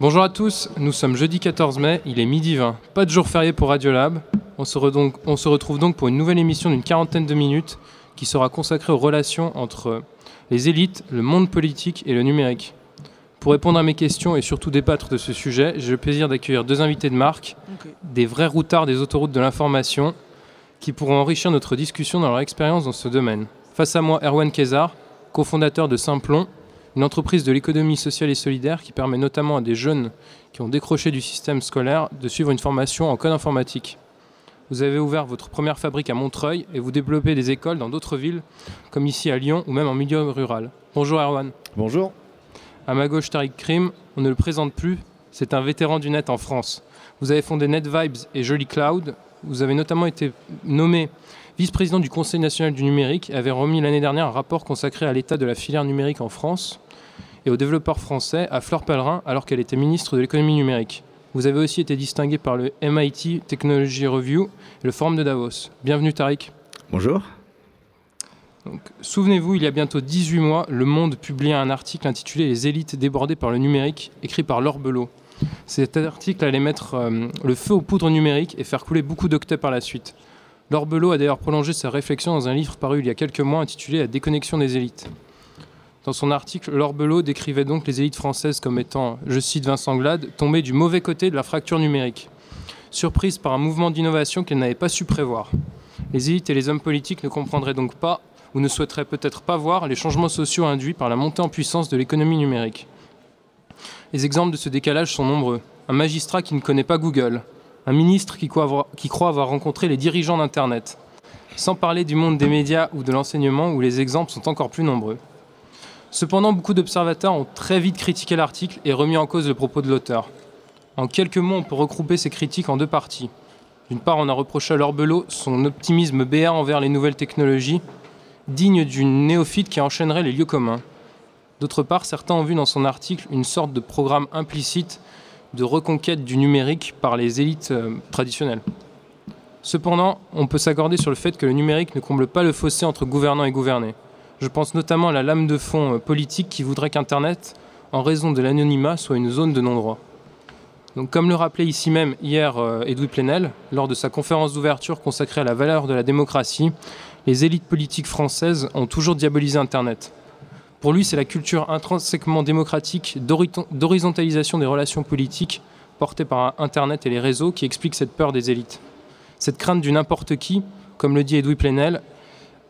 Bonjour à tous, nous sommes jeudi 14 mai, il est midi 20. Pas de jour férié pour Radiolab. On se, donc, on se retrouve donc pour une nouvelle émission d'une quarantaine de minutes qui sera consacrée aux relations entre les élites, le monde politique et le numérique. Pour répondre à mes questions et surtout débattre de ce sujet, j'ai le plaisir d'accueillir deux invités de marque, des vrais routards des autoroutes de l'information, qui pourront enrichir notre discussion dans leur expérience dans ce domaine. Face à moi, Erwan Kézar, cofondateur de Simplon, une entreprise de l'économie sociale et solidaire qui permet notamment à des jeunes qui ont décroché du système scolaire de suivre une formation en code informatique. Vous avez ouvert votre première fabrique à Montreuil et vous développez des écoles dans d'autres villes, comme ici à Lyon ou même en milieu rural. Bonjour Erwan. Bonjour. À ma gauche, Tariq Krim, on ne le présente plus, c'est un vétéran du net en France. Vous avez fondé NetVibes et Jolly Cloud. Vous avez notamment été nommé vice-président du Conseil national du numérique avez remis l'année dernière un rapport consacré à l'état de la filière numérique en France et aux développeurs français à Fleur Pellerin alors qu'elle était ministre de l'économie numérique. Vous avez aussi été distingué par le MIT Technology Review et le Forum de Davos. Bienvenue Tariq. Bonjour. Souvenez-vous, il y a bientôt 18 mois, Le Monde publiait un article intitulé Les élites débordées par le numérique, écrit par Laure Belot. Cet article allait mettre euh, le feu aux poudres numériques et faire couler beaucoup d'octets par la suite. Laure Belot a d'ailleurs prolongé sa réflexion dans un livre paru il y a quelques mois intitulé La déconnexion des élites. Dans son article, Laure Belot décrivait donc les élites françaises comme étant, je cite Vincent Glade, tombées du mauvais côté de la fracture numérique, surprise par un mouvement d'innovation qu'elle n'avait pas su prévoir. Les élites et les hommes politiques ne comprendraient donc pas ou ne souhaiteraient peut-être pas voir les changements sociaux induits par la montée en puissance de l'économie numérique. Les exemples de ce décalage sont nombreux. Un magistrat qui ne connaît pas Google, un ministre qui croit avoir, rencontré les dirigeants d'Internet, sans parler du monde des médias ou de l'enseignement où les exemples sont encore plus nombreux. Cependant, beaucoup d'observateurs ont très vite critiqué l'article et remis en cause le propos de l'auteur. En quelques mots, on peut regrouper ces critiques en deux parties. D'une part, on a reproché à Lorbelot son optimisme béat envers les nouvelles technologies, digne d'une néophyte qui enchaînerait les lieux communs. D'autre part, certains ont vu dans son article une sorte de programme implicite de reconquête du numérique par les élites euh, traditionnelles. Cependant, on peut s'accorder sur le fait que le numérique ne comble pas le fossé entre gouvernants et gouvernés. Je pense notamment à la lame de fond euh, politique qui voudrait qu'Internet, en raison de l'anonymat, soit une zone de non-droit. Donc, comme le rappelait ici même hier euh, Edoui Plenel, lors de sa conférence d'ouverture consacrée à la valeur de la démocratie, les élites politiques françaises ont toujours diabolisé Internet. Pour lui, c'est la culture intrinsèquement démocratique d'horizontalisation des relations politiques portée par Internet et les réseaux qui explique cette peur des élites. Cette crainte du n'importe qui, comme le dit Edoui Plenel,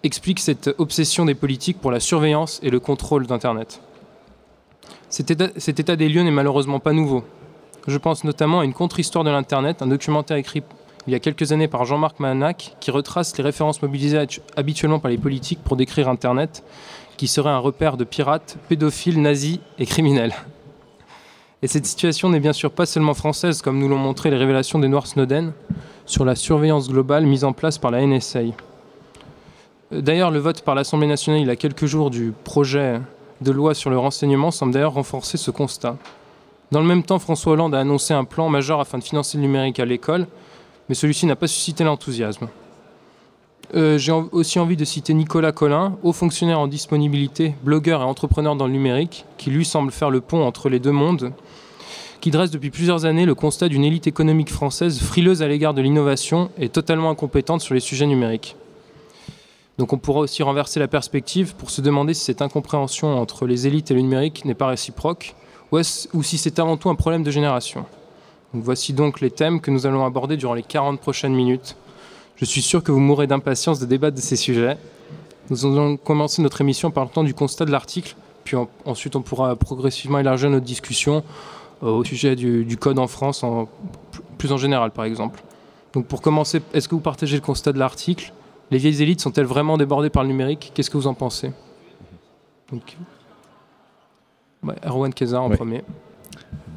explique cette obsession des politiques pour la surveillance et le contrôle d'Internet. Cet état, cet état des lieux n'est malheureusement pas nouveau. Je pense notamment à une contre-histoire de l'Internet, un documentaire écrit il y a quelques années par Jean-Marc Manac qui retrace les références mobilisées habituellement par les politiques pour décrire Internet qui serait un repère de pirates, pédophiles, nazis et criminels. Et cette situation n'est bien sûr pas seulement française, comme nous l'ont montré les révélations des Noirs Snowden sur la surveillance globale mise en place par la NSA. D'ailleurs, le vote par l'Assemblée nationale il y a quelques jours du projet de loi sur le renseignement semble d'ailleurs renforcer ce constat. Dans le même temps, François Hollande a annoncé un plan majeur afin de financer le numérique à l'école, mais celui-ci n'a pas suscité l'enthousiasme. Euh, j'ai aussi envie de citer Nicolas Collin, haut fonctionnaire en disponibilité, blogueur et entrepreneur dans le numérique, qui lui semble faire le pont entre les deux mondes, qui dresse depuis plusieurs années le constat d'une élite économique française frileuse à l'égard de l'innovation et totalement incompétente sur les sujets numériques. Donc on pourra aussi renverser la perspective pour se demander si cette incompréhension entre les élites et le numérique n'est pas réciproque, ou, si c'est avant tout un problème de génération. Voici donc les thèmes que nous allons aborder durant les 40 prochaines minutes. Je suis sûr que vous mourrez d'impatience de débattre de ces sujets. Nous allons commencer notre émission par le temps du constat de l'article, puis ensuite on pourra progressivement élargir notre discussion euh, au sujet du, code en France, en, plus en général par exemple. Donc pour commencer, est-ce que vous partagez le constat de l'article? Les vieilles élites sont-elles vraiment débordées par le numérique? Qu'est-ce que vous en pensez? Donc, Erwan Kézar en premier.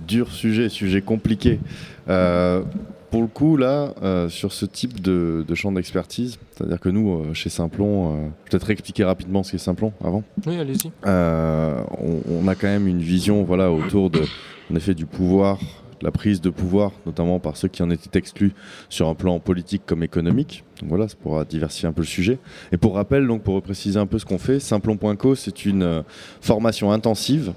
Dur sujet, sujet compliqué. Euh, pour le coup, là, euh, sur ce type de, champ d'expertise, c'est-à-dire que nous, euh, chez Simplon, euh, peut-être expliquer rapidement ce qu'est Simplon avant. Oui, allez-y. On, a quand même une vision, voilà, autour de, en effet, du pouvoir, la prise de pouvoir, notamment par ceux qui en étaient exclus sur un plan politique comme économique. Donc voilà, ça pourra diversifier un peu le sujet. Et pour rappel, donc pour préciser un peu ce qu'on fait, Simplon.co, c'est une formation intensive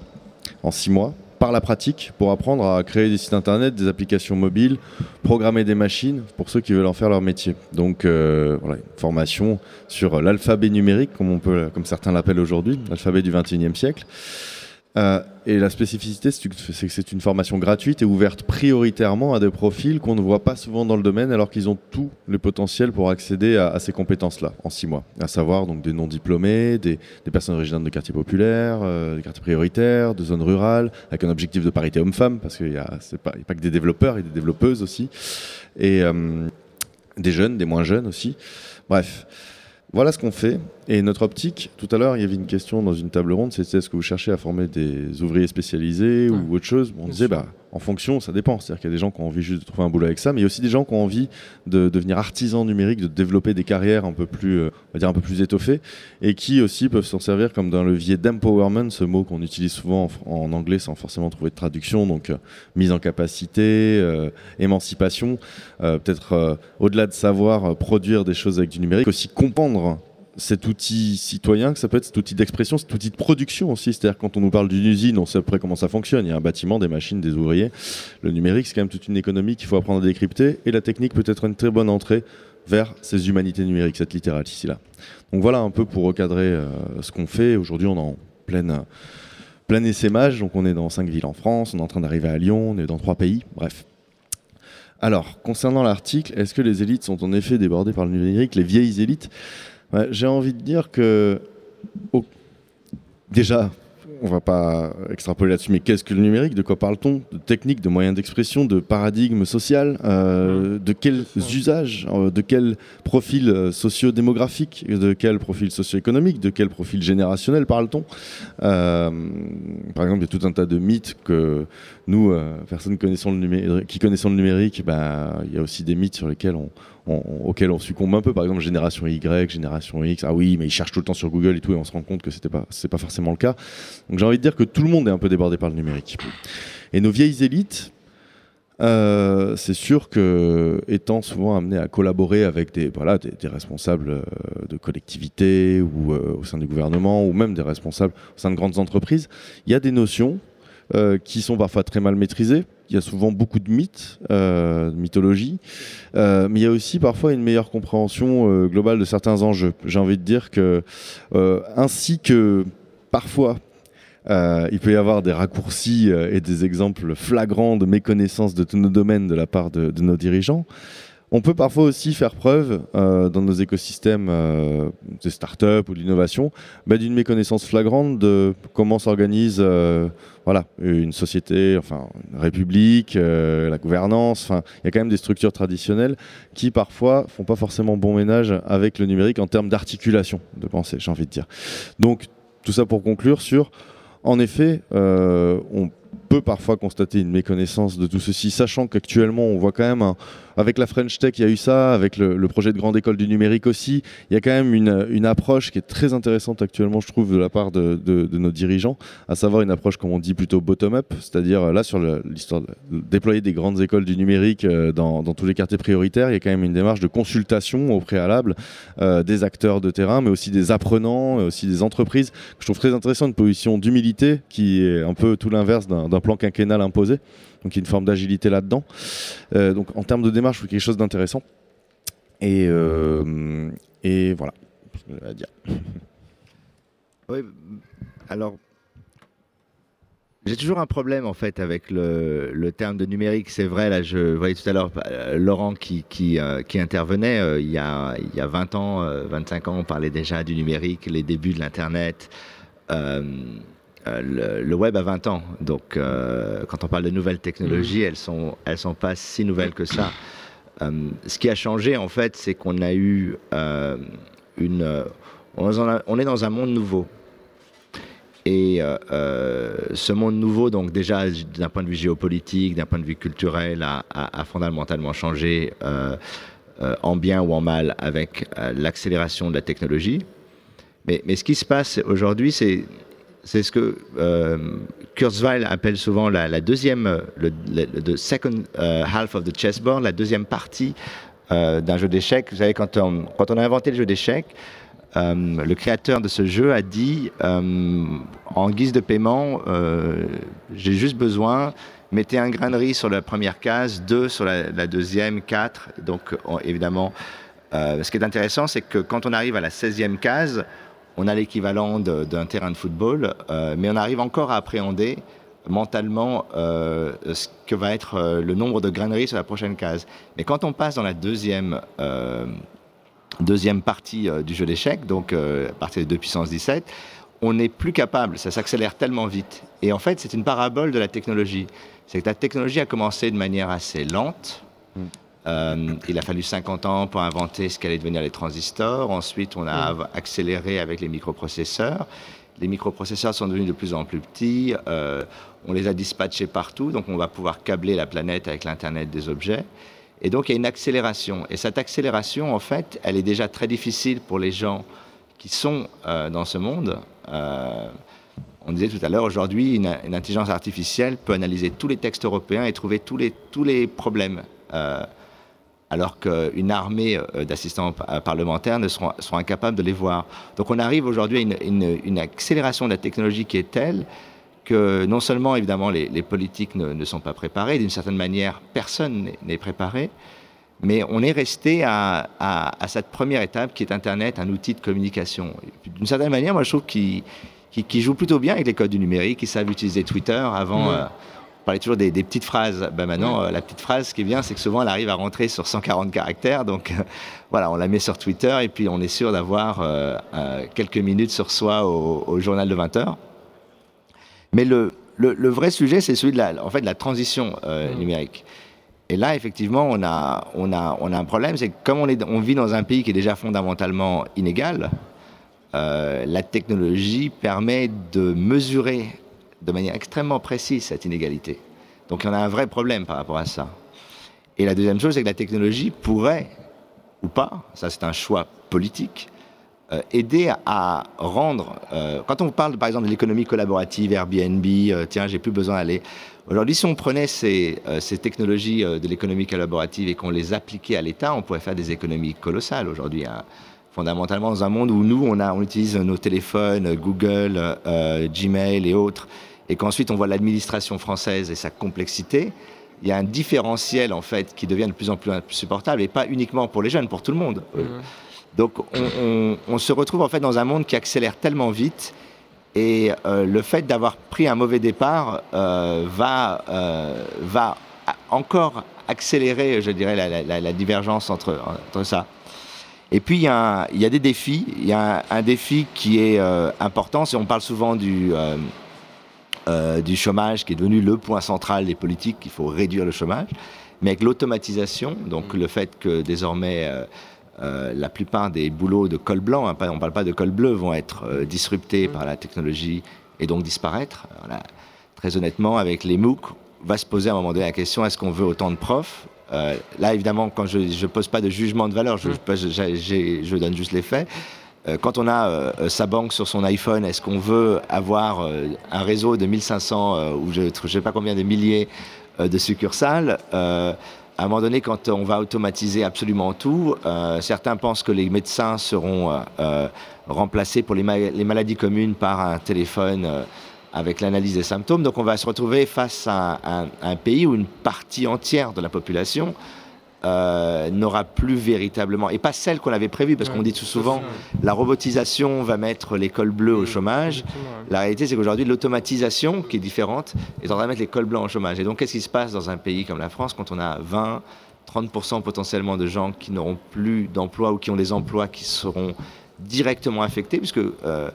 en six mois par la pratique pour apprendre à créer des sites internet, des applications mobiles, programmer des machines pour ceux qui veulent en faire leur métier. Donc euh, voilà, une formation sur l'alphabet numérique, comme, on peut, comme certains l'appellent aujourd'hui, l'alphabet du 21e siècle. Euh, et la spécificité, c'est que c'est une formation gratuite et ouverte prioritairement à des profils qu'on ne voit pas souvent dans le domaine, alors qu'ils ont tout le potentiel pour accéder à, ces compétences-là en six mois. À savoir donc des non-diplômés, des, personnes originaires de quartiers populaires, euh, des quartiers prioritaires, de zones rurales, avec un objectif de parité homme-femme, parce qu'il n'y a, pas, que des développeurs, il y a des développeuses aussi, et euh, des jeunes, des moins jeunes aussi. Bref. Voilà ce qu'on fait. Et notre optique, tout à l'heure, il y avait une question dans une table ronde, c'était est-ce que vous cherchez à former des ouvriers spécialisés ou autre chose? On disait, bah, en fonction, ça dépend. C'est-à-dire qu'il y a des gens qui ont envie juste de trouver un boulot avec ça, mais il y a aussi des gens qui ont envie de devenir artisans numériques, de développer des carrières un peu plus, euh, on va dire un peu plus étoffées, et qui aussi peuvent s'en servir comme d'un levier d'empowerment, ce mot qu'on utilise souvent en, anglais sans forcément trouver de traduction, donc euh, mise en capacité, euh, émancipation, peut-être au-delà de savoir produire des choses avec du numérique, aussi comprendre cet outil citoyen, que ça peut être cet outil d'expression, cet outil de production aussi. C'est-à-dire quand on nous parle d'une usine, on sait à peu près comment ça fonctionne. Il y a un bâtiment, des machines, des ouvriers. Le numérique, c'est quand même toute une économie qu'il faut apprendre à décrypter. Et la technique peut être une très bonne entrée vers ces humanités numériques, cette littérature ici-là. Donc voilà un peu pour recadrer euh, ce qu'on fait. Aujourd'hui, on est en pleine, plein essaimage. Donc on est dans cinq villes en France, on est en train d'arriver à Lyon, on est dans trois pays. Bref. Alors, concernant l'article, est-ce que les élites sont en effet débordées par le numérique? Les vieilles élites j'ai envie de dire que, déjà, on va pas extrapoler là-dessus, mais qu'est-ce que le numérique? De quoi parle-t-on? De techniques, de moyens d'expression, de paradigme social euh, De quels usages euh, De quel profil euh, socio-démographique De quel profil socio-économique De quel profil générationnel parle-t-on? Par exemple, il y a tout un tas de mythes que nous, personnes connaissant le qui connaissons le numérique, ben, il y a aussi des mythes sur lesquels on, auxquels on succombe un peu. Par exemple, génération Y, génération X. Ah oui, mais ils cherchent tout le temps sur Google et tout, et on se rend compte que c'était pas, c'est pas forcément le cas. Donc j'ai envie de dire que tout le monde est un peu débordé par le numérique. Et nos vieilles élites, euh, c'est sûr que étant souvent amenés à collaborer avec des, voilà, des, responsables euh, de collectivités ou euh, au sein du gouvernement ou même des responsables au sein de grandes entreprises, il y a des notions qui sont parfois très mal maîtrisées il y a souvent beaucoup de mythes, euh, de mythologie, euh, mais il y a aussi parfois une meilleure compréhension euh, globale de certains enjeux. J'ai envie de dire que, ainsi que parfois, il peut y avoir des raccourcis et des exemples flagrants de méconnaissance de tous nos domaines de la part de nos dirigeants, on peut parfois aussi faire preuve euh, dans nos écosystèmes euh, des startups ou de l'innovation bah, d'une méconnaissance flagrante de comment s'organise euh, voilà, une société, enfin une république, la gouvernance. Il y a quand même des structures traditionnelles qui parfois font pas forcément bon ménage avec le numérique en termes d'articulation de pensée, j'ai envie de dire. Donc tout ça pour conclure sur, en effet, on parfois constater une méconnaissance de tout ceci, sachant qu'actuellement on voit quand même avec la French Tech, il y a eu ça, avec le, projet de grande école du numérique aussi. Il y a quand même une, approche qui est très intéressante actuellement, je trouve, de la part de, nos dirigeants, à savoir une approche, comme on dit, plutôt bottom-up, c'est-à-dire là, sur l'histoire de déployer des grandes écoles du numérique euh, dans, tous les quartiers prioritaires, il y a quand même une démarche de consultation au préalable euh, des acteurs de terrain, mais aussi des apprenants, aussi des entreprises, que je trouve très intéressant, une position d'humilité qui est un peu tout l'inverse d'un plan quinquennal imposé. Donc une forme d'agilité là-dedans. Euh, donc en termes de démarche, il quelque chose d'intéressant. Et, euh, et voilà. Oui, alors j'ai toujours un problème en fait avec le, terme de numérique. C'est vrai, là, je voyais tout à l'heure euh, Laurent qui, qui, qui intervenait. il, il y a 20 ans, 25 ans, on parlait déjà du numérique, les débuts de l'Internet. Euh, le, web a 20 ans. Donc, euh, quand on parle de nouvelles technologies, mm. elles sont, elles sont pas si nouvelles que ça. Euh, ce qui a changé, en fait, c'est qu'on a eu une. On, est dans un monde nouveau. Et ce monde nouveau, donc déjà d'un point de vue géopolitique, d'un point de vue culturel, a, fondamentalement changé en bien ou en mal avec l'accélération de la technologie. Mais, mais, ce qui se passe aujourd'hui, c'est c'est ce que euh, Kurzweil appelle souvent la, deuxième, le, second euh, half of the chessboard, la deuxième partie euh, d'un jeu d'échecs. Vous savez, quand on, quand on a inventé le jeu d'échecs, le créateur de ce jeu a dit en guise de paiement, j'ai juste besoin, mettez un grain de riz sur la première case, deux sur la, deuxième, quatre. Donc évidemment, ce qui est intéressant, c'est que quand on arrive à la 16e case, on a l'équivalent d'un terrain de football, mais on arrive encore à appréhender mentalement euh, ce que va être euh, le nombre de graineries sur la prochaine case. Mais quand on passe dans la deuxième, euh, deuxième partie du jeu d'échecs, donc à partir de 2 puissance 17, on n'est plus capable, ça s'accélère tellement vite. Et en fait, c'est une parabole de la technologie. C'est que la technologie a commencé de manière assez lente. Mm. il a fallu 50 ans pour inventer ce qu'allaient devenir les transistors. Ensuite, on a mm. accéléré avec les microprocesseurs. Les microprocesseurs sont devenus de plus en plus petits. On les a dispatchés partout, donc on va pouvoir câbler la planète avec l'Internet des objets. Et donc il y a une accélération. Et cette accélération, en fait, elle est déjà très difficile pour les gens qui sont euh, dans ce monde. Euh, on disait tout à l'heure, aujourd'hui, une, intelligence artificielle peut analyser tous les textes européens et trouver tous les, tous les problèmes. Euh, alors qu'une armée d'assistants parlementaires ne seront, incapables de les voir. Donc on arrive aujourd'hui à une, une, accélération de la technologie qui est telle que non seulement, évidemment, les, politiques ne, sont pas préparés, d'une certaine manière, personne n'est préparé, mais on est resté à, cette première étape qui est Internet, un outil de communication. D'une certaine manière, moi, je trouve qu'il joue plutôt bien avec les codes du numérique, ils savent utiliser Twitter. Avant, euh, on parlait toujours des, petites phrases. Ben maintenant, euh, la petite phrase, ce qui est bien, c'est que souvent, elle arrive à rentrer sur 140 caractères. Donc, euh, voilà, on la met sur Twitter et puis on est sûr d'avoir quelques minutes sur soi au, au journal de 20 heures. Mais le, le, vrai sujet, c'est celui de la, en fait, de la transition euh, numérique. Et là, effectivement, on a, on a, on a un problème, c'est que comme on, est, on vit dans un pays qui est déjà fondamentalement inégal, euh, la technologie permet de mesurer de manière extrêmement précise cette inégalité. Donc en a un vrai problème par rapport à ça. Et la deuxième chose, c'est que la technologie pourrait, ou pas, ça c'est un choix politique, euh, aider à rendre. Euh, quand on parle par exemple de l'économie collaborative, Airbnb, euh, tiens, j'ai plus besoin d'aller. Aujourd'hui, si on prenait ces, ces technologies de l'économie collaborative et qu'on les appliquait à l'État, on pourrait faire des économies colossales aujourd'hui. Hein. Fondamentalement, dans un monde où nous, on, a, on utilise nos téléphones, Google, Gmail et autres, et qu'ensuite on voit l'administration française et sa complexité, il y a un différentiel en fait qui devient de plus en plus insupportable, et pas uniquement pour les jeunes, pour tout le monde. Mmh. Donc on, se retrouve en fait dans un monde qui accélère tellement vite et euh, le fait d'avoir pris un mauvais départ euh, va, euh, va encore accélérer, je dirais, la, divergence entre, entre, ça. Et puis il y, a, il y a des défis. Il y a un, défi qui est important. Si on parle souvent du, du chômage qui est devenu le point central des politiques, il faut réduire le chômage. Mais avec l'automatisation, donc le fait que désormais euh, la plupart des boulots de col blanc, hein, on ne parle pas de col bleu, vont être euh, disruptés par la technologie et donc disparaître. très honnêtement, avec les MOOC, va se poser à un moment donné la question est-ce qu'on veut autant de profs? Euh, Là, évidemment, quand je ne pose pas de jugement de valeur, je, je donne juste les faits. Quand on a sa banque sur son iPhone, est-ce qu'on veut avoir un réseau de 1500 ou je ne sais pas combien de milliers de succursales à un moment donné, quand on va automatiser absolument tout, euh, certains pensent que les médecins seront euh, euh, remplacés pour les, maladies communes par un téléphone avec l'analyse des symptômes. Donc on va se retrouver face à un pays où une partie entière de la population euh, n'aura plus véritablement, et pas celle qu'on avait prévue, parce qu'on dit tout souvent, la robotisation va mettre l'école bleue au chômage. La réalité, c'est qu'aujourd'hui, l'automatisation, qui est différente, est en train de mettre l'école bleue au chômage. Et donc, qu'est-ce qui se passe dans un pays comme la France quand on a 20, 30% potentiellement de gens qui n'auront plus d'emploi ou qui ont des emplois qui seront directement affectés, puisque euh, euh,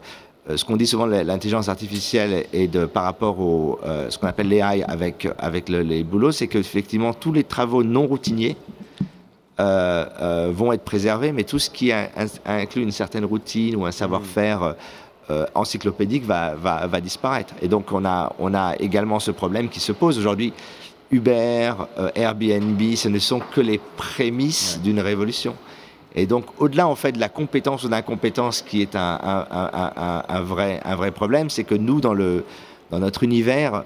ce qu'on dit souvent l'intelligence artificielle et de, par rapport au ce qu'on appelle l'AI avec, avec les boulots, c'est qu'effectivement tous les travaux non routiniers euh, euh, vont être préservés, mais tout ce qui inclut une certaine routine ou un savoir-faire euh, encyclopédique va, va, disparaître. Et donc on a, on a également ce problème qui se pose aujourd'hui. Uber, Airbnb, ce ne sont que les prémices d'une révolution. Et donc, au-delà en fait de la compétence ou d'incompétence qui est un, un, un, vrai, un vrai problème, c'est que nous, dans le, dans notre univers,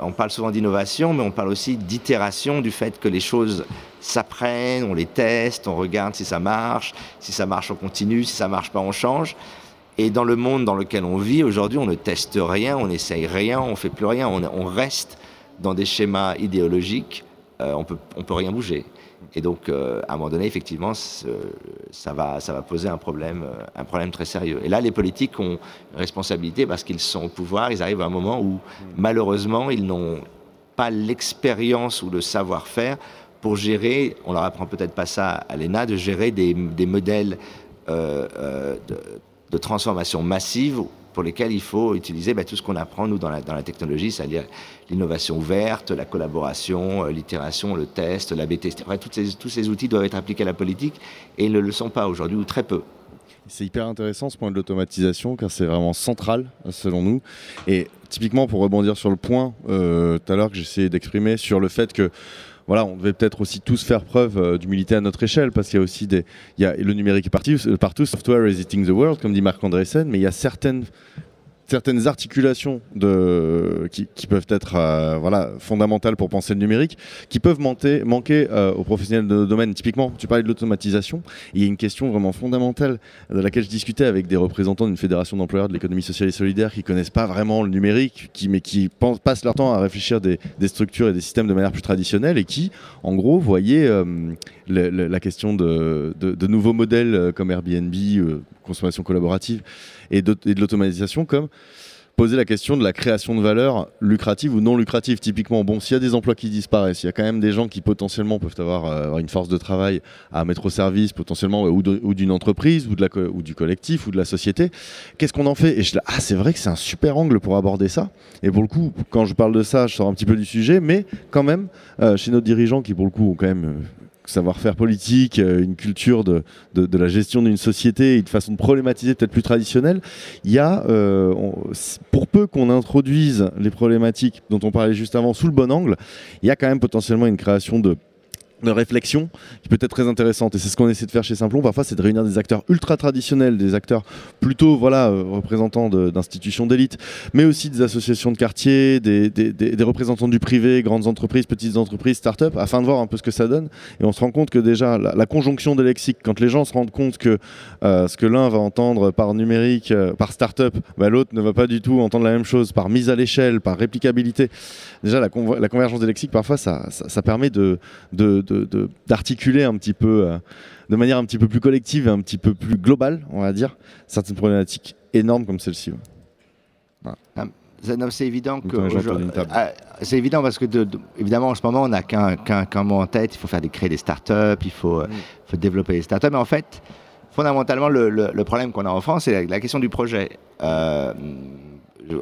on parle souvent d'innovation, mais on parle aussi d'itération, du fait que les choses s'apprennent, on les teste, on regarde si ça marche, si ça marche on continue, si ça marche pas on change. Et dans le monde dans lequel on vit aujourd'hui, on ne teste rien, on n'essaye rien, on fait plus rien, on, reste dans des schémas idéologiques, on peut, on peut rien bouger. Et donc, euh, à un moment donné, effectivement, ça va, poser un problème, euh, un problème très sérieux. Et là, les politiques ont une responsabilité parce qu'ils sont au pouvoir. Ils arrivent à un moment où, malheureusement, ils n'ont pas l'expérience ou le savoir-faire pour gérer, on leur apprend peut-être pas ça à l'ENA, de gérer des, modèles euh, de, transformation massive pour lesquels il faut utiliser bah, tout ce qu'on apprend, nous, dans la, technologie, c'est-à-dire l'innovation ouverte, la collaboration, euh, l'itération, le test, la BT. tous ces outils doivent être appliqués à la politique et ils ne le sont pas aujourd'hui, ou très peu. C'est hyper intéressant ce point de l'automatisation car c'est vraiment central selon nous. Et typiquement pour rebondir sur le point euh, tout à l'heure que j'essayais d'exprimer sur le fait que voilà, on devait peut-être aussi tous faire preuve euh, d'humilité à notre échelle, parce qu'il y a aussi des, le numérique est partout, partout, software is eating the world, comme dit Marc Andreessen, mais il y a certaines certaines articulations qui, peuvent être euh, voilà, fondamentales pour penser le numérique, qui peuvent manquer, euh, aux professionnels de nos domaines. Typiquement, tu parlais de l'automatisation. Il y a une question vraiment fondamentale de laquelle je discutais avec des représentants d'une fédération d'employeurs de l'économie sociale et solidaire qui connaissent pas vraiment le numérique, mais qui passent leur temps à réfléchir des, des, structures et des systèmes de manière plus traditionnelle et qui, en gros, voyaient euh, la question de, de, nouveaux modèles comme Airbnb, consommation collaborative, et de, l'automatisation comme poser la question de la création de valeur lucrative ou non lucrative. Typiquement, bon, s'il y a des emplois qui disparaissent, il y a quand même des gens qui potentiellement peuvent avoir, euh, une force de travail à mettre au service, potentiellement, ou, d'une entreprise, ou, du collectif, ou de la société. Qu'est-ce qu'on en fait? Et je ah, c'est vrai que c'est un super angle pour aborder ça. Et pour le coup, quand je parle de ça, je sors un petit peu du sujet, mais quand même, euh, chez nos dirigeants qui, pour le coup, ont quand même euh, savoir-faire politique, euh, une culture de, la gestion d'une société, une façon de problématiser peut-être plus traditionnelle, il y a, euh, pour peu qu'on introduise les problématiques dont on parlait juste avant sous le bon angle, il y a quand même potentiellement une création de de réflexion qui peut être très intéressante. Et c'est ce qu'on essaie de faire chez Simplon. Parfois c'est de réunir des acteurs ultra traditionnels des acteurs plutôt voilà euh, représentants d'institutions d'élite mais aussi des associations de quartier des, représentants du privé grandes entreprises petites entreprises start-up afin de voir un peu ce que ça donne. Et on se rend compte que déjà la, conjonction des lexiques quand les gens se rendent compte que euh, ce que l'un va entendre par numérique euh, par start-up bah, l'autre ne va pas du tout entendre la même chose par mise à l'échelle par réplicabilité. Déjà la, convergence des lexiques parfois ça, ça, permet de d'articuler un petit peu, euh, de manière un petit peu plus collective et un petit peu plus globale, on va dire, certaines problématiques énormes comme celle-ci. Ah, c'est évident que ah, c'est évident parce que évidemment en ce moment on n'a qu'un mot en tête. Il faut faire des, créer des startups, il faut, mm. faut développer des startups. Mais en fait, fondamentalement, le, problème qu'on a en France, c'est la, question du projet. Euh,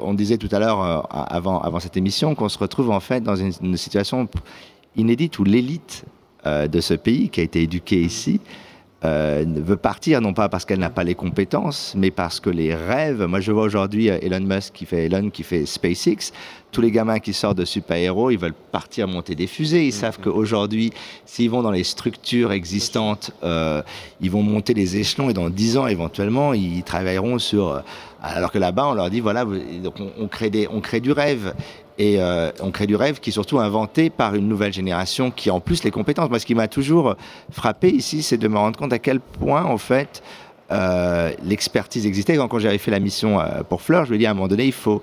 on disait tout à l'heure, euh, avant, avant cette émission, qu'on se retrouve en fait dans une situation inédite où l'élite euh, de ce pays, qui a été éduquée ici, euh, veut partir, non pas parce qu'elle n'a pas les compétences, mais parce que les rêves. Moi, je vois aujourd'hui euh, Elon Musk qui fait Elon, qui fait SpaceX. Tous les gamins qui sortent de super-héros, ils veulent partir monter des fusées. Ils savent qu'aujourd'hui, s'ils vont dans les structures existantes, ils vont monter les échelons et dans dix ans, éventuellement, ils travailleront sur. alors que là-bas, on leur dit voilà, donc on, crée des, on crée du rêve. Et euh, on crée du rêve qui est surtout inventé par une nouvelle génération qui a en plus les compétences. Moi, ce qui m'a toujours frappé ici, c'est de me rendre compte à quel point, en fait, euh, l'expertise existait. Quand, quand j'avais fait la mission euh, pour Fleur, je lui ai dit à un moment donné, il faut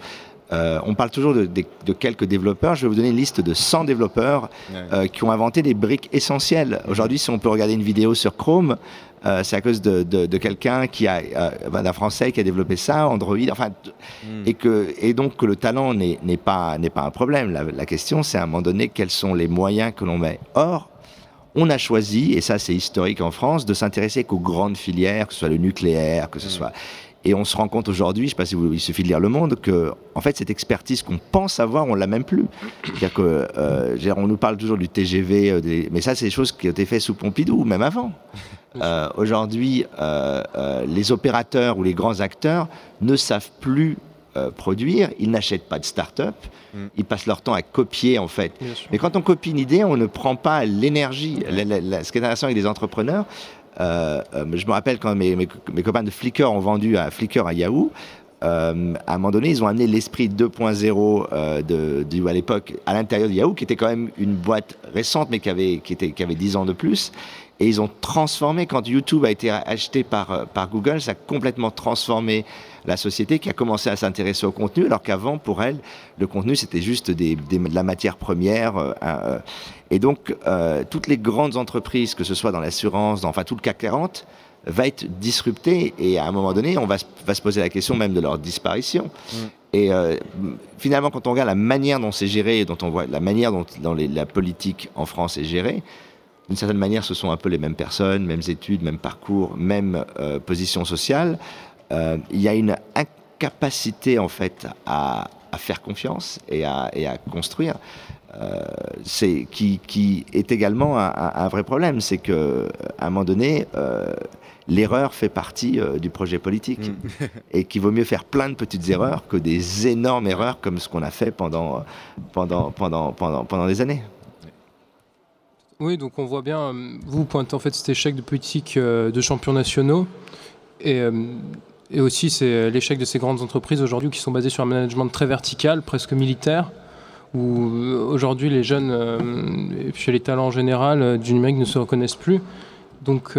euh, on parle toujours de, quelques développeurs. Je vais vous donner une liste de 100 développeurs euh, qui ont inventé des briques essentielles. Aujourd'hui, si on peut regarder une vidéo sur Chrome, euh, c'est à cause de, quelqu'un qui a, d'un Français qui a développé ça, Android, enfin, hmm. et que et donc que le talent n'est pas n'est pas un problème. La, question, c'est à un moment donné quels sont les moyens que l'on met. Or, on a choisi, et ça c'est historique en France, de s'intéresser qu'aux grandes filières, que ce soit le nucléaire, que ce hmm. soit et on se rend compte aujourd'hui, je ne sais pas si vous, il suffit de lire Le Monde, que en fait cette expertise qu'on pense avoir, on l'a même plus. C'est-à-dire que euh, on nous parle toujours du TGV, euh, mais ça c'est des choses qui ont été faites sous Pompidou, même avant. Euh, aujourd'hui, les opérateurs ou les grands acteurs ne savent plus produire, ils n'achètent pas de start-up, mm. ils passent leur temps à copier en fait. Mais quand on copie une idée, on ne prend pas l'énergie. Ce qui est intéressant avec les entrepreneurs, euh, euh, je me rappelle quand mes, mes, copains de Flickr ont vendu à Flickr à Yahoo. euh, à un moment donné, ils ont amené l'esprit 2.0 euh, de, à l'époque à l'intérieur de Yahoo, qui était quand même une boîte récente, mais qui avait, qui était, qui avait 10 ans de plus. Et ils ont transformé, quand YouTube a été acheté par, euh, par Google, ça a complètement transformé la société qui a commencé à s'intéresser au contenu, alors qu'avant, pour elle, le contenu, c'était juste des, de la matière première. Euh, euh, et donc, toutes les grandes entreprises, que ce soit dans l'assurance, dans enfin tout le CAC 40, va être disrupté et à un moment donné, on va, va se poser la question même de leur disparition. Mm. Et finalement, quand on regarde la manière dont c'est géré, dont on voit la manière dont, dont la politique en France est gérée, d'une certaine manière, ce sont un peu les mêmes personnes, mêmes études, même parcours, même euh, position sociale. Euh, il y a une incapacité en fait à, faire confiance et à, construire. Euh, c'est qui, qui, est également un, vrai problème, c'est que à un moment donné, l'erreur fait partie du projet politique mm. et qu'il vaut mieux faire plein de petites erreurs que des énormes erreurs comme ce qu'on a fait pendant, pendant, pendant, pendant, pendant des années. Oui, donc on voit bien, euh, vous pointez en fait cet échec de politique euh, de champions nationaux. Et, euh, et aussi c'est l'échec de ces grandes entreprises aujourd'hui qui sont basées sur un management très vertical, presque militaire, où aujourd'hui les jeunes et puis les talents en général du numérique ne se reconnaissent plus. Donc,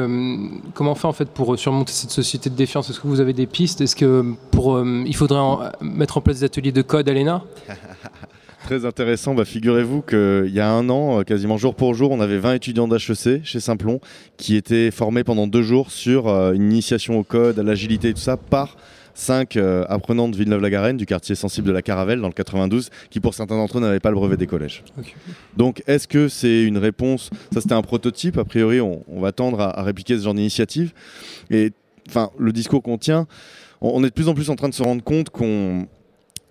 comment faire en fait pour surmonter cette société de défiance? Est-ce que vous avez des pistes? Est-ce que pour, il faudrait mettre en place des ateliers de code à l'ENA Très intéressant. Bah, Figurez-vous qu'il y a un an, euh, quasiment jour pour jour, on avait 20 étudiants d'HEC chez Simplon qui étaient formés pendant deux jours sur euh, une initiation au code, à l'agilité et tout ça par cinq euh, apprenants de Villeneuve-la-Garenne, du quartier sensible de la Caravelle, dans le 92, qui pour certains d'entre eux n'avaient pas le brevet des collèges. Donc est-ce que c'est une réponse? Ça c'était un prototype, a priori on, va tendre à, répliquer ce genre d'initiative. Et enfin, le discours qu'on tient, on, est de plus en plus en train de se rendre compte qu'on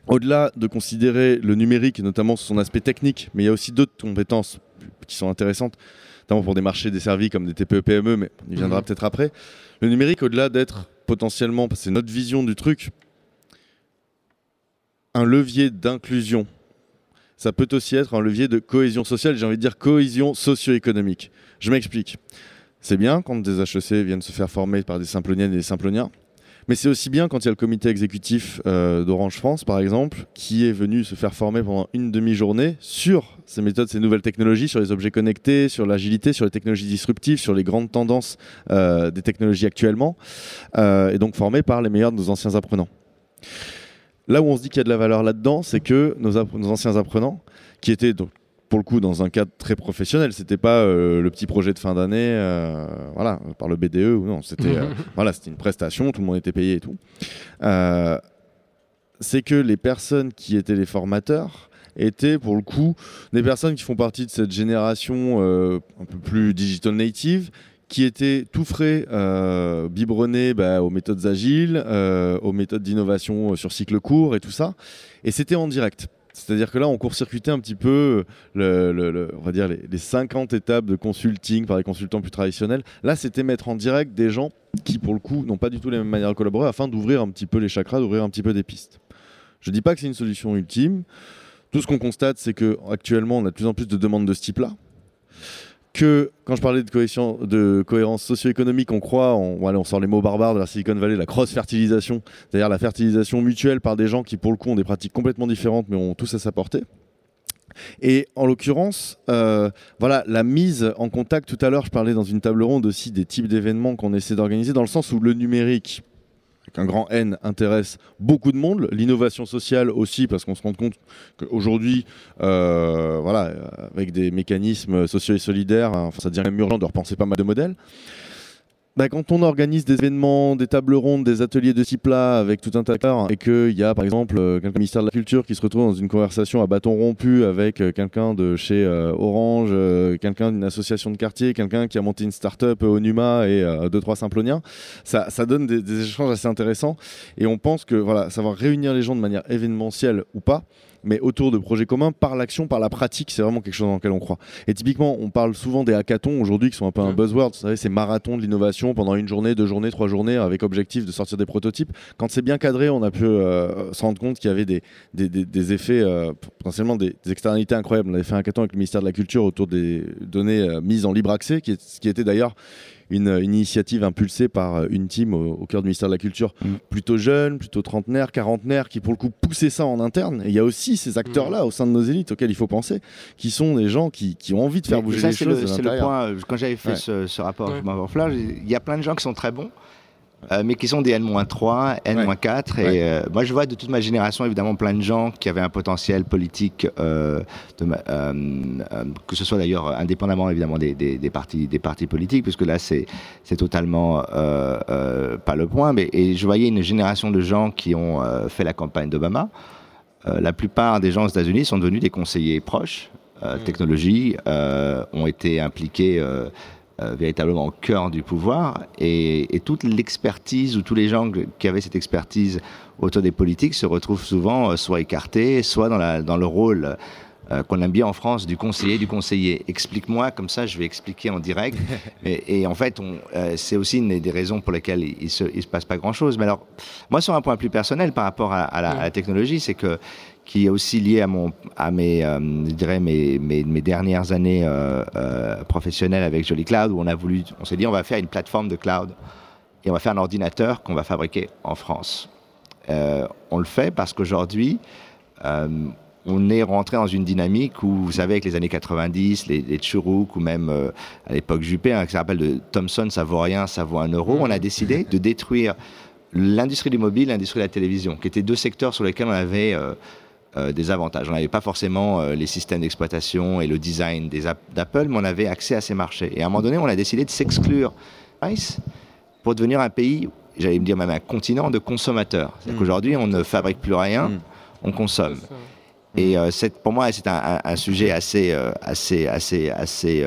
au-delà de considérer le numérique, notamment son aspect technique, mais il y a aussi d'autres compétences qui sont intéressantes, notamment pour des marchés desservis comme des TPE-PME, mais on y viendra mhm. peut-être après. Le numérique, au-delà d'être potentiellement, c'est notre vision du truc, un levier d'inclusion. Ça peut aussi être un levier de cohésion sociale, j'ai envie de dire cohésion socio-économique. Je m'explique. C'est bien quand des HEC viennent se faire former par des Simploniennes et des Simploniens, mais c'est aussi bien quand il y a le comité exécutif euh, d'Orange France, par exemple, qui est venu se faire former pendant une demi-journée sur ces méthodes, ces nouvelles technologies, sur les objets connectés, sur l'agilité, sur les technologies disruptives, sur les grandes tendances euh, des technologies actuellement, euh, et donc formé par les meilleurs de nos anciens apprenants. Là où on se dit qu'il y a de la valeur là-dedans, c'est que nos, nos anciens apprenants, qui étaient donc pour le coup dans un cadre très professionnel. C'était pas euh, le petit projet de fin d'année, euh, voilà, par le BDE ou non. C'était euh, voilà, c'était une prestation, tout le monde était payé et tout. c'est que les personnes qui étaient les formateurs étaient pour le coup des personnes qui font partie de cette génération un peu plus digital native qui étaient tout frais, biberonnés bah, aux méthodes agiles, aux méthodes d'innovation sur cycle court et tout ça. Et c'était en direct. C'est-à-dire que là, on court-circuitait un petit peu le, on va dire les, 50 étapes de consulting par les consultants plus traditionnels. Là, c'était mettre en direct des gens qui, pour le coup, n'ont pas du tout les mêmes manières de collaborer afin d'ouvrir un petit peu les chakras, d'ouvrir un petit peu des pistes. Je ne dis pas que c'est une solution ultime. Tout ce qu'on constate, c'est qu'actuellement, on a de plus en plus de demandes de ce type-là que quand je parlais de, cohérence socio-économique, on croit, on, on sort les mots barbares de la Silicon Valley, la cross-fertilisation, c'est-à-dire la fertilisation mutuelle par des gens qui, pour le coup, ont des pratiques complètement différentes, mais ont tous à sa portée. Et en l'occurrence, euh, voilà, la mise en contact, tout à l'heure, je parlais dans une table ronde aussi des types d'événements qu'on essaie d'organiser, dans le sens où le numérique, un grand N intéresse beaucoup de monde, l'innovation sociale aussi, parce qu'on se rend compte qu'aujourd'hui, euh, voilà, avec des mécanismes sociaux et solidaires, hein, ça devient même urgent de repenser pas mal de modèles. Bah, quand on organise des événements, des tables rondes, des ateliers de type là avec tout un tas d'acteurs et qu'il y a par exemple euh, quelqu'un du ministère de la Culture qui se retrouve dans une conversation à bâton rompu avec euh, quelqu'un de chez euh, Orange, quelqu'un d'une association de quartier, quelqu'un qui a monté une start-up au Numa et deux trois Simploniens, ça, ça donne des, des, échanges assez intéressants et on pense que voilà, savoir réunir les gens de manière événementielle ou pas, mais autour de projets communs, par l'action, par la pratique, c'est vraiment quelque chose dans lequel on croit. Et typiquement, on parle souvent des hackathons aujourd'hui qui sont un peu un buzzword, vous savez, ces marathons de l'innovation pendant une journée, deux journées, trois journées, avec objectif de sortir des prototypes. Quand c'est bien cadré, on a pu euh, se rendre compte qu'il y avait des, des, effets, euh, potentiellement des, externalités incroyables. On avait fait un hackathon avec le ministère de la Culture autour des données euh, mises en libre accès, qui, est, qui était d'ailleurs une, initiative impulsée par euh, une team au, cœur du ministère de la Culture, mm. plutôt jeune, plutôt trentenaire, quarantenaire, qui pour le coup poussaient ça en interne. Et il y a aussi ces acteurs-là mm. au sein de nos élites auxquels il faut penser, qui sont des gens qui, qui ont envie de faire bouger les choses. C'est le point, quand j'avais fait ce, rapport, il y a plein de gens qui sont très bons. Euh, mais qui sont des N-3, N-4. Et euh, moi, je vois de toute ma génération, évidemment, plein de gens qui avaient un potentiel politique, euh, que ce soit d'ailleurs indépendamment, évidemment, des, des, partis, des partis politiques, puisque là, c'est totalement pas le point. Mais, et je voyais une génération de gens qui ont fait la campagne d'Obama. la plupart des gens aux États-Unis sont devenus des conseillers proches. Mm. technologie, ont été impliqués euh, véritablement au cœur du pouvoir et, toute l'expertise ou tous les gens qui avaient cette expertise autour des politiques se retrouvent souvent euh, soit écartés, soit dans, la, dans le rôle euh, qu'on aime bien en France du conseiller du conseiller. Explique-moi, comme ça je vais expliquer en direct. et, en fait, c'est aussi une des raisons pour lesquelles il ne se, il se passe pas grand-chose. Mais alors, moi, sur un point plus personnel par rapport à, la, à la, technologie, c'est que qui est aussi lié à, mon, à mes, euh, je mes, mes, dernières années euh, euh, professionnelles avec Jolly Cloud, où on a voulu, on s'est dit, on va faire une plateforme de cloud et on va faire un ordinateur qu'on va fabriquer en France. on le fait parce qu'aujourd'hui, on est rentré dans une dynamique où, vous savez, avec les années 90, les, les ou même à l'époque Juppé, hein, qui s'appelle de Thomson, ça vaut rien, ça vaut un euro, on a décidé de détruire l'industrie du mobile l'industrie de la télévision, qui étaient deux secteurs sur lesquels on avait euh, des avantages. On n'avait pas forcément euh, les systèmes d'exploitation et le design d'Apple, mais on avait accès à ces marchés. Et à un moment donné, on a décidé de s'exclure pour devenir un pays, j'allais me dire même un continent de consommateurs. C'est-à-dire mm. qu'aujourd'hui, on ne fabrique plus rien, mm. on consomme. Et euh, pour moi, c'est un, sujet assez, assez, assez, assez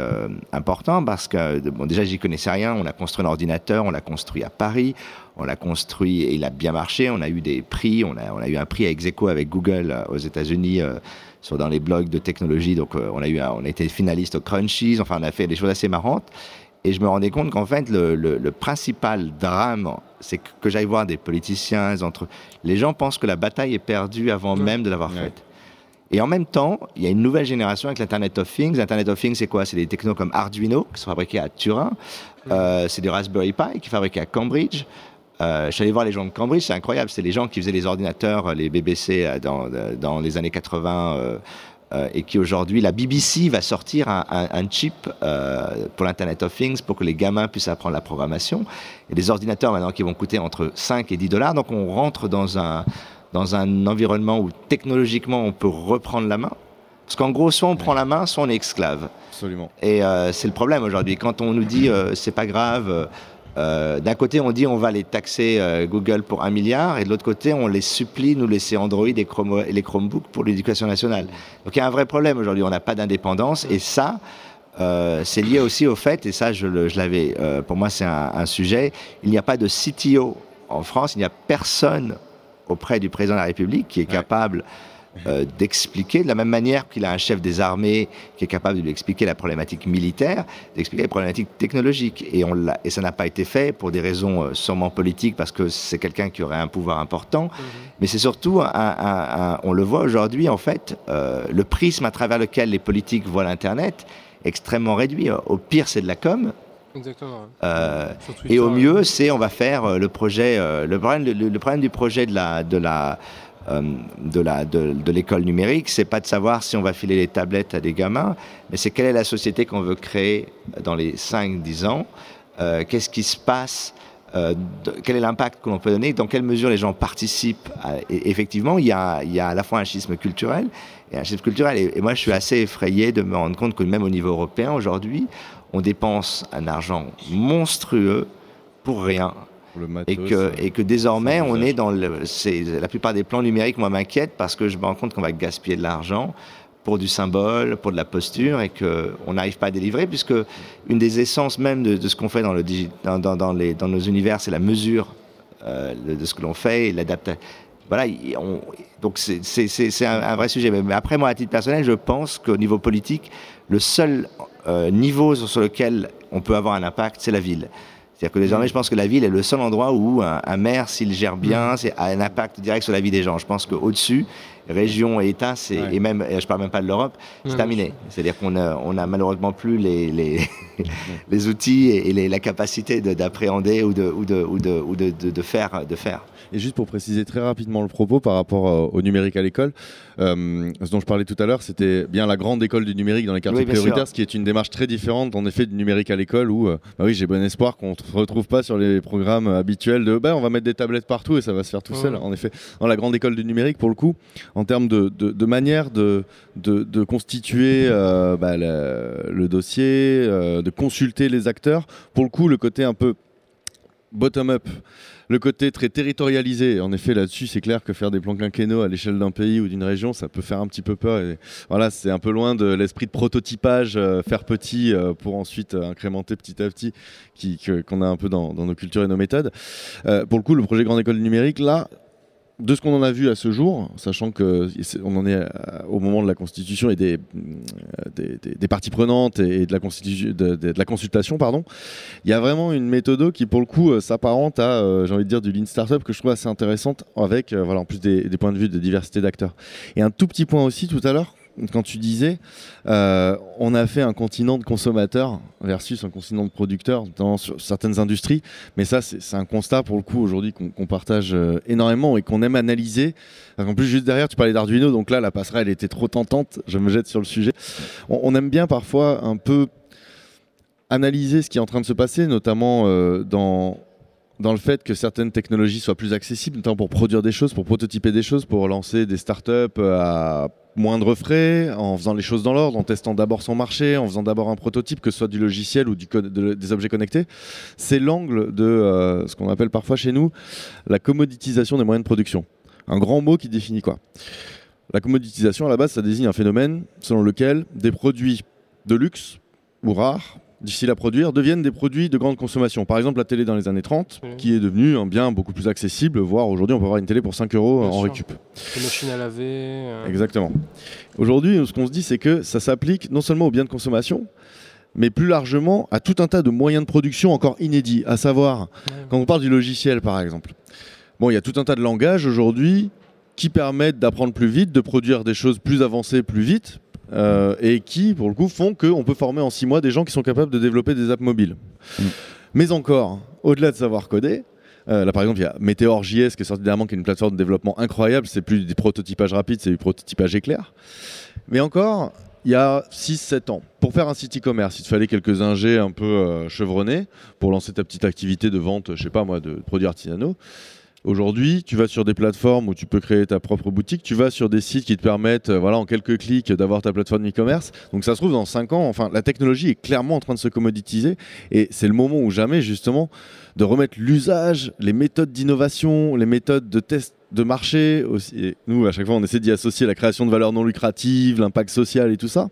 important parce que, bon, déjà, j'y connaissais rien. On a construit un ordinateur, on l'a construit à Paris on l'a construit et il a bien marché. On a eu des prix, on a, on a eu un prix à Execo avec Google euh, aux États-Unis euh, sur dans les blogs de technologie. Donc euh, on a eu, on a été finaliste au Crunchies. Enfin, on a fait des choses assez marrantes. Et je me rendais compte qu'en fait, le, principal drame, c'est que, j'aille voir des politiciens, entre les gens pensent que la bataille est perdue avant même de l'avoir faite. Et en même temps, il y a une nouvelle génération avec l'Internet of Things. L'Internet of Things, c'est quoi? C'est des technos comme Arduino, qui sont fabriqués à Turin. c'est des Raspberry Pi, qui sont fabriqués à Cambridge. Euh, je suis allé voir les gens de Cambridge, c'est incroyable. C'est les gens qui faisaient les ordinateurs, les BBC euh, dans, dans les années 80. Euh, et qui aujourd'hui, la BBC va sortir un, un, chip pour l'Internet of Things pour que les gamins puissent apprendre la programmation. Et des ordinateurs maintenant qui vont coûter entre 5 et 10 dollars. Donc on rentre dans un, dans un environnement où technologiquement on peut reprendre la main. Parce qu'en gros, soit on prend la main, soit on est esclave. Absolument. Et c'est le problème aujourd'hui. Quand on nous dit c'est pas grave, euh, d'un côté, on dit on va les taxer euh, Google pour un milliard, et de l'autre côté, on les supplie de nous laisser Android et, Chrome, les Chromebooks pour l'éducation nationale. Donc il y a un vrai problème aujourd'hui, on n'a pas d'indépendance, et ça, euh, c'est lié aussi au fait, et ça je, l'avais, pour moi c'est un, sujet, il n'y a pas de CTO en France, il n'y a personne auprès du président de la République qui est capable euh, d'expliquer, de la même manière qu'il a un chef des armées qui est capable de lui expliquer la problématique militaire, d'expliquer les problématiques technologiques. Et, on et ça n'a pas été fait pour des raisons euh, sûrement politiques, parce que c'est quelqu'un qui aurait un pouvoir important. Mhm. Mais c'est surtout, un, on le voit aujourd'hui, en fait, euh, le prisme à travers lequel les politiques voient l'Internet extrêmement réduit. Au pire, c'est de la com. Exactement. et au mieux, c'est on va faire le projet. le, problème, le, problème du projet de la, de la de, la, de, l'école numérique, c'est pas de savoir si on va filer les tablettes à des gamins, mais c'est quelle est la société qu'on veut créer dans les 5-10 ans, euh, qu'est-ce qui se passe, euh, quel est l'impact que l'on peut donner, dans quelle mesure les gens participent. effectivement, il y, a, il y a à la fois un schisme culturel et un schisme culturel. Et, moi, je suis assez effrayé de me rendre compte que même au niveau européen, aujourd'hui, on dépense un argent monstrueux pour rien et, que, et que désormais, on est dans le. La plupart des plans numériques, moi, m'inquiètent parce que je me rends compte qu'on va gaspiller de l'argent pour du symbole, pour de la posture, et qu'on n'arrive pas à délivrer, puisque une des essences même de, ce qu'on fait dans, le dans, dans, les, dans nos univers, c'est la mesure euh, de, ce que l'on fait et l'adaptation. Voilà, donc c'est un, un, vrai sujet. Mais après, moi, à titre personnel, je pense qu'au niveau politique, le seul euh, niveau sur lequel on peut avoir un impact, c'est la ville. C'est-à-dire que désormais, je pense que la ville est le seul endroit où un, maire, s'il gère bien, mm. a un impact direct sur la vie des gens. Je pense qu'au-dessus, régions et États, et même, je parle même pas de l'Europe, c'est terminé. C'est-à-dire qu'on a, on a malheureusement plus les, les, les outils et, la capacité d'appréhender ou, de, ou, de, ou, de, ou de, de, faire, de faire. Et juste pour préciser très rapidement le propos par rapport euh, au numérique à l'école, euh, ce dont je parlais tout à l'heure, c'était bien la grande école du numérique dans les quartiers prioritaires, ce qui est une démarche très différente en effet du numérique à l'école où, euh, bah oui, j'ai bon espoir qu'on ne retrouve pas sur les programmes habituels de bah, on va mettre des tablettes partout et ça va se faire tout seul. En effet, dans la grande école du numérique, pour le coup, en termes de, manière de, constituer bah, le dossier, de consulter les acteurs, pour le coup, le côté un peu bottom-up le côté très territorialisé. En effet, là-dessus, c'est clair que faire des plans quinquennaux à l'échelle d'un pays ou d'une région, ça peut faire un petit peu peur. Voilà, c'est un peu loin de l'esprit de prototypage, euh, faire petit euh, pour ensuite euh, incrémenter petit à petit, qu'on a un peu dans, nos cultures et nos méthodes. pour le coup, le projet Grande École numérique, là, de ce qu'on en a vu à ce jour, sachant que on en est euh, au moment de la constitution et des, euh, parties prenantes et de la, constitution, de, la consultation, pardon, il y a vraiment une méthode qui, pour le coup, euh, s'apparente à, j'ai envie de dire, du lean startup que je trouve assez intéressante avec, voilà, en plus des, points de vue de diversité d'acteurs. Et un tout petit point aussi tout à l'heure, quand tu disais, euh, on a fait un continent de consommateurs versus un continent de producteurs dans certaines industries, mais ça c'est un constat pour le coup aujourd'hui qu'on partage euh, énormément et qu'on aime analyser. En plus juste derrière tu parlais d'Arduino, donc là la passerelle était trop tentante, je me jette sur le sujet. On, aime bien parfois un peu analyser ce qui est en train de se passer, notamment euh, dans dans le fait que certaines technologies soient plus accessibles, notamment pour produire des choses, pour prototyper des choses, pour lancer des startups à moindre frais, en faisant les choses dans l'ordre, en testant d'abord son marché, en faisant d'abord un prototype, que ce soit du logiciel ou des objets connectés. C'est l'angle de euh, ce qu'on appelle parfois chez nous la commoditisation des moyens de production. Un grand mot qui définit quoi? La commoditisation, à la base, ça désigne un phénomène selon lequel des produits de luxe ou rares difficiles à produire, deviennent des produits de grande consommation. Par exemple, la télé dans les années 30, qui est devenue un bien beaucoup plus accessible, voire aujourd'hui, on peut avoir une télé pour 5 euros en récup. Les machines à laver. Euh. Exactement. Aujourd'hui, ce qu'on se dit, c'est que ça s'applique non seulement aux biens de consommation, mais plus largement à tout un tas de moyens de production encore inédits, à savoir, quand on parle du logiciel, par exemple. Bon, il y a tout un tas de langages aujourd'hui qui permettent d'apprendre plus vite, de produire des choses plus avancées plus vite, euh, et qui, pour le coup, font qu'on peut former en six mois des gens qui sont capables de développer des apps mobiles. Mm. Mais encore, au-delà de savoir coder, euh, là, par exemple, il y a Meteor.js qui est sorti dernièrement, qui est une plateforme de développement incroyable. C'est plus du prototypage rapide, c'est du prototypage éclair. Mais encore, il y a 6-7 ans, pour faire un site e-commerce, il te fallait quelques ingés un peu euh, chevronnés pour lancer ta petite activité de vente, je sais pas moi, de produits artisanaux. Aujourd'hui, tu vas sur des plateformes où tu peux créer ta propre boutique, tu vas sur des sites qui te permettent, euh, voilà, en quelques clics, d'avoir ta plateforme e-commerce. Donc ça se trouve dans 5 ans, enfin, la technologie est clairement en train de se commoditiser et c'est le moment où jamais, justement, de remettre l'usage, les méthodes d'innovation, les méthodes de test de marché nous, à chaque fois, on essaie d'y associer la création de valeurs non lucratives, l'impact social et tout ça.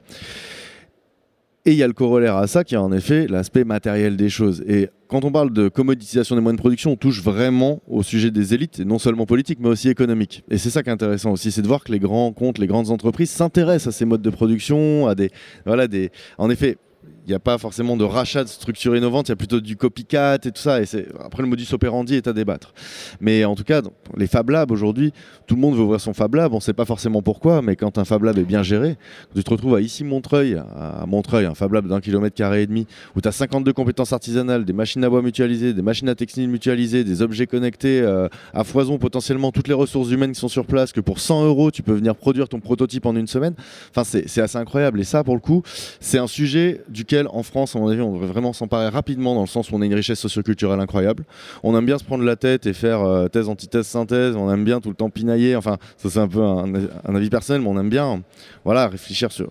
Et il y a le corollaire à ça qui est en effet l'aspect matériel des choses. Et quand on parle de commoditisation des moyens de production, on touche vraiment au sujet des élites, non seulement politiques, mais aussi économiques. Et c'est ça qui est intéressant aussi, c'est de voir que les grands comptes, les grandes entreprises s'intéressent à ces modes de production, à des, voilà, des, en effet, il n'y a pas forcément de rachat de structures innovantes, il y a plutôt du copycat et tout ça. Et c'est après le modus operandi est à débattre. Mais en tout cas, les Fab Labs aujourd'hui, tout le monde veut ouvrir son Fab Lab. On ne sait pas forcément pourquoi, mais quand un Fab Lab est bien géré, tu te retrouves à ici Montreuil, à Montreuil, un Fab Lab d'un kilomètre carré et demi, où tu as 52 compétences artisanales, des machines à bois mutualisées, des machines à textile mutualisées, des objets connectés euh, à foison potentiellement, toutes les ressources humaines qui sont sur place, que pour 100 euros tu peux venir produire ton prototype en une semaine. Enfin, c'est assez incroyable. Et ça, pour le coup, c'est un sujet duquel en France, à mon avis, on devrait vraiment s'emparer rapidement dans le sens où on a une richesse socioculturelle incroyable. On aime bien se prendre la tête et faire euh, thèse, antithèse, synthèse. On aime bien tout le temps pinailler. Enfin, ça c'est un peu un, avis personnel, mais on aime bien, voilà, réfléchir sur,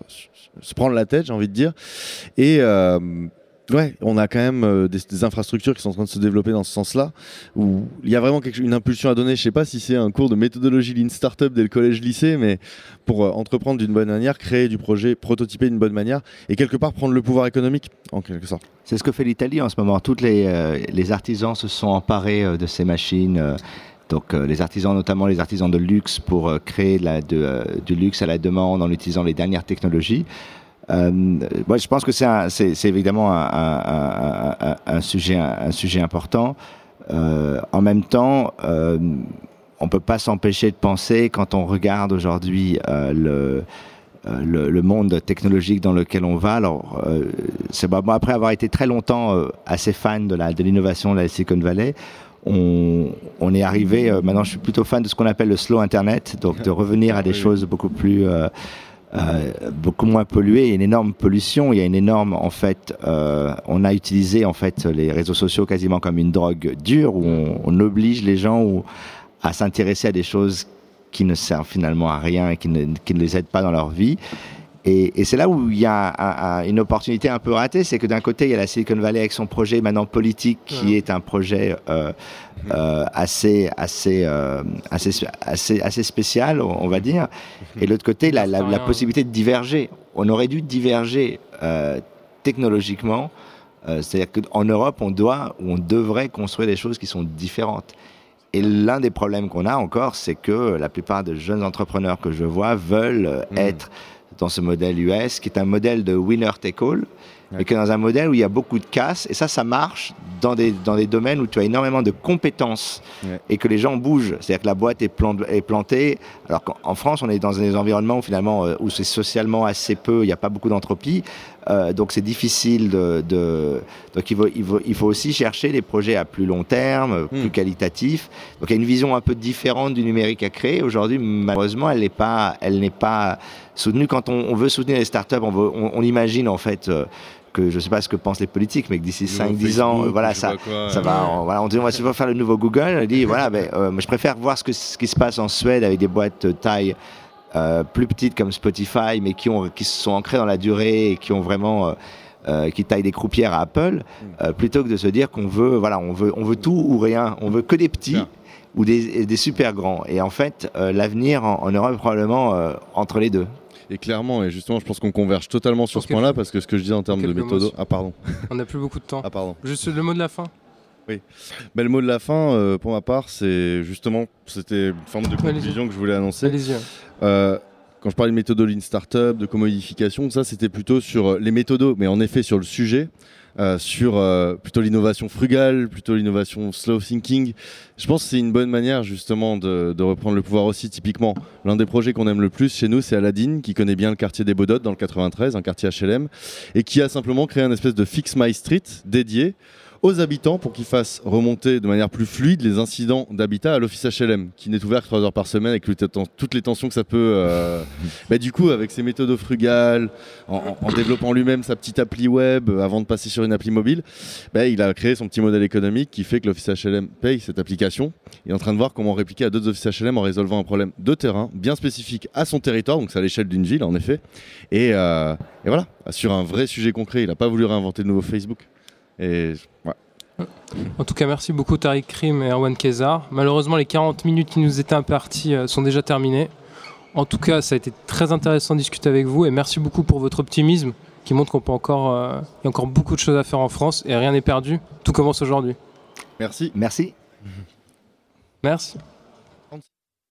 se prendre la tête, j'ai envie de dire. Et euh, Ouais, on a quand même euh, des, infrastructures qui sont en train de se développer dans ce sens-là, où il y a vraiment une impulsion à donner. Je sais pas si c'est un cours de méthodologie Lean Startup dès le collège-lycée, mais pour euh, entreprendre d'une bonne manière, créer du projet, prototyper d'une bonne manière, et quelque part prendre le pouvoir économique, en quelque sorte. C'est ce que fait l'Italie en ce moment. Tous les, euh, artisans se sont emparés de ces machines. Donc les artisans, notamment les artisans de luxe, pour créer du luxe à la demande en utilisant les dernières technologies. Euh, moi, je pense que c'est évidemment un, un, sujet, un, sujet important. Euh, en même temps, euh, on peut pas s'empêcher de penser, quand on regarde aujourd'hui le, le, monde technologique dans lequel on va. Alors, c'est après avoir été très longtemps assez fan de l'innovation de, de la Silicon Valley, on, on, est arrivé, maintenant je suis plutôt fan de ce qu'on appelle le slow Internet, donc de revenir à des choses beaucoup plus euh, beaucoup moins pollué. Il y a une énorme pollution. Il y a une énorme, en fait, euh, on a utilisé en fait les réseaux sociaux quasiment comme une drogue dure où on, oblige les gens à s'intéresser à des choses qui ne servent finalement à rien et qui ne, qui ne les aident pas dans leur vie. Et, c'est là où il y a une opportunité un peu ratée, c'est que d'un côté, il y a la Silicon Valley avec son projet maintenant politique, qui est un projet euh, euh, assez, assez, euh, assez, assez, assez spécial, on va dire. Et de l'autre côté, la, la, possibilité de diverger. On aurait dû diverger technologiquement. C'est-à-dire qu'en Europe, on doit ou on devrait construire des choses qui sont différentes. Et l'un des problèmes qu'on a encore, c'est que la plupart des jeunes entrepreneurs que je vois veulent mmh. être dans ce modèle US, qui est un modèle de winner take all, mais qui est dans un modèle où il y a beaucoup de casse. Et ça, ça marche dans des, dans des domaines où tu as énormément de compétences et que les gens bougent. C'est-à-dire que la boîte est, est plantée. Alors qu'en France, on est dans des environnements où, finalement euh, où c'est socialement assez peu, il n'y a pas beaucoup d'entropie. Euh, donc c'est difficile de, de, Donc il faut, il, faut, il faut, aussi chercher des projets à plus long terme, hmm. plus qualitatifs. Donc il y a une vision un peu différente du numérique à créer. Aujourd'hui, malheureusement, elle n'est pas, elle n'est pas soutenue. Quand on, veut soutenir les startups, on, veut, on, imagine en fait. Euh, que je ne sais pas ce que pensent les politiques, mais que d'ici 5-10 ans, voilà, ça, ça va. On, voilà, on dit on va faire le nouveau Google. On dit voilà, ben, euh, je préfère voir ce, que, ce qui se passe en Suède avec des boîtes taille euh, plus petites comme Spotify, mais qui, ont, qui se sont ancrées dans la durée et qui ont vraiment. Euh, euh, qui taillent des croupières à Apple, mm. plutôt que de se dire qu'on veut, voilà, on veut, on veut tout ou rien, on veut que des petits ou des, des, super grands. Et en fait, l'avenir en, Europe probablement entre les deux. Et clairement, et justement, je pense qu'on converge totalement sur ce point-là, parce que ce que je dis en termes de méthode. Ah, pardon. On n'a plus beaucoup de temps. Ah, pardon. Juste le mot de la fin. Oui. Mais le mot de la fin, euh, pour ma part, c'est justement, c'était une forme de conclusion que je voulais annoncer. Euh, quand je parlais de méthode Lean Startup, de commodification, ça c'était plutôt sur euh, les méthodos, mais en effet sur le sujet, sur plutôt l'innovation frugale, plutôt l'innovation slow thinking. Je pense que c'est une bonne manière justement de, reprendre le pouvoir aussi. Typiquement, l'un des projets qu'on aime le plus chez nous, c'est Aladdin, qui connaît bien le quartier des Baudottes dans le 93, un quartier HLM, et qui a simplement créé un espèce de Fix My Street dédié aux habitants pour qu'ils fassent remonter de manière plus fluide les incidents d'habitat à l'office HLM, qui n'est ouvert que 3 heures par semaine avec toutes les tensions que ça peut. Euh, bah, du coup, avec ses méthodes frugales, en, développant lui-même sa petite appli web avant de passer sur une appli mobile, bah, il a créé son petit modèle économique qui fait que l'office HLM paye cette application. Il est en train de voir comment répliquer à d'autres offices HLM en résolvant un problème de terrain bien spécifique à son territoire, donc c'est à l'échelle d'une ville en effet. Et, euh, et voilà, sur un vrai sujet concret, il n'a pas voulu réinventer de nouveau Facebook. Et En tout cas, merci beaucoup Tariq Krim et Erwan Kezar. Malheureusement, les 40 minutes qui nous étaient imparties euh, sont déjà terminées. En tout cas, ça a été très intéressant de discuter avec vous et merci beaucoup pour votre optimisme qui montre qu'on peut encore, euh, y a encore beaucoup de choses à faire en France et rien n'est perdu. Tout commence aujourd'hui. Merci. Merci. Merci.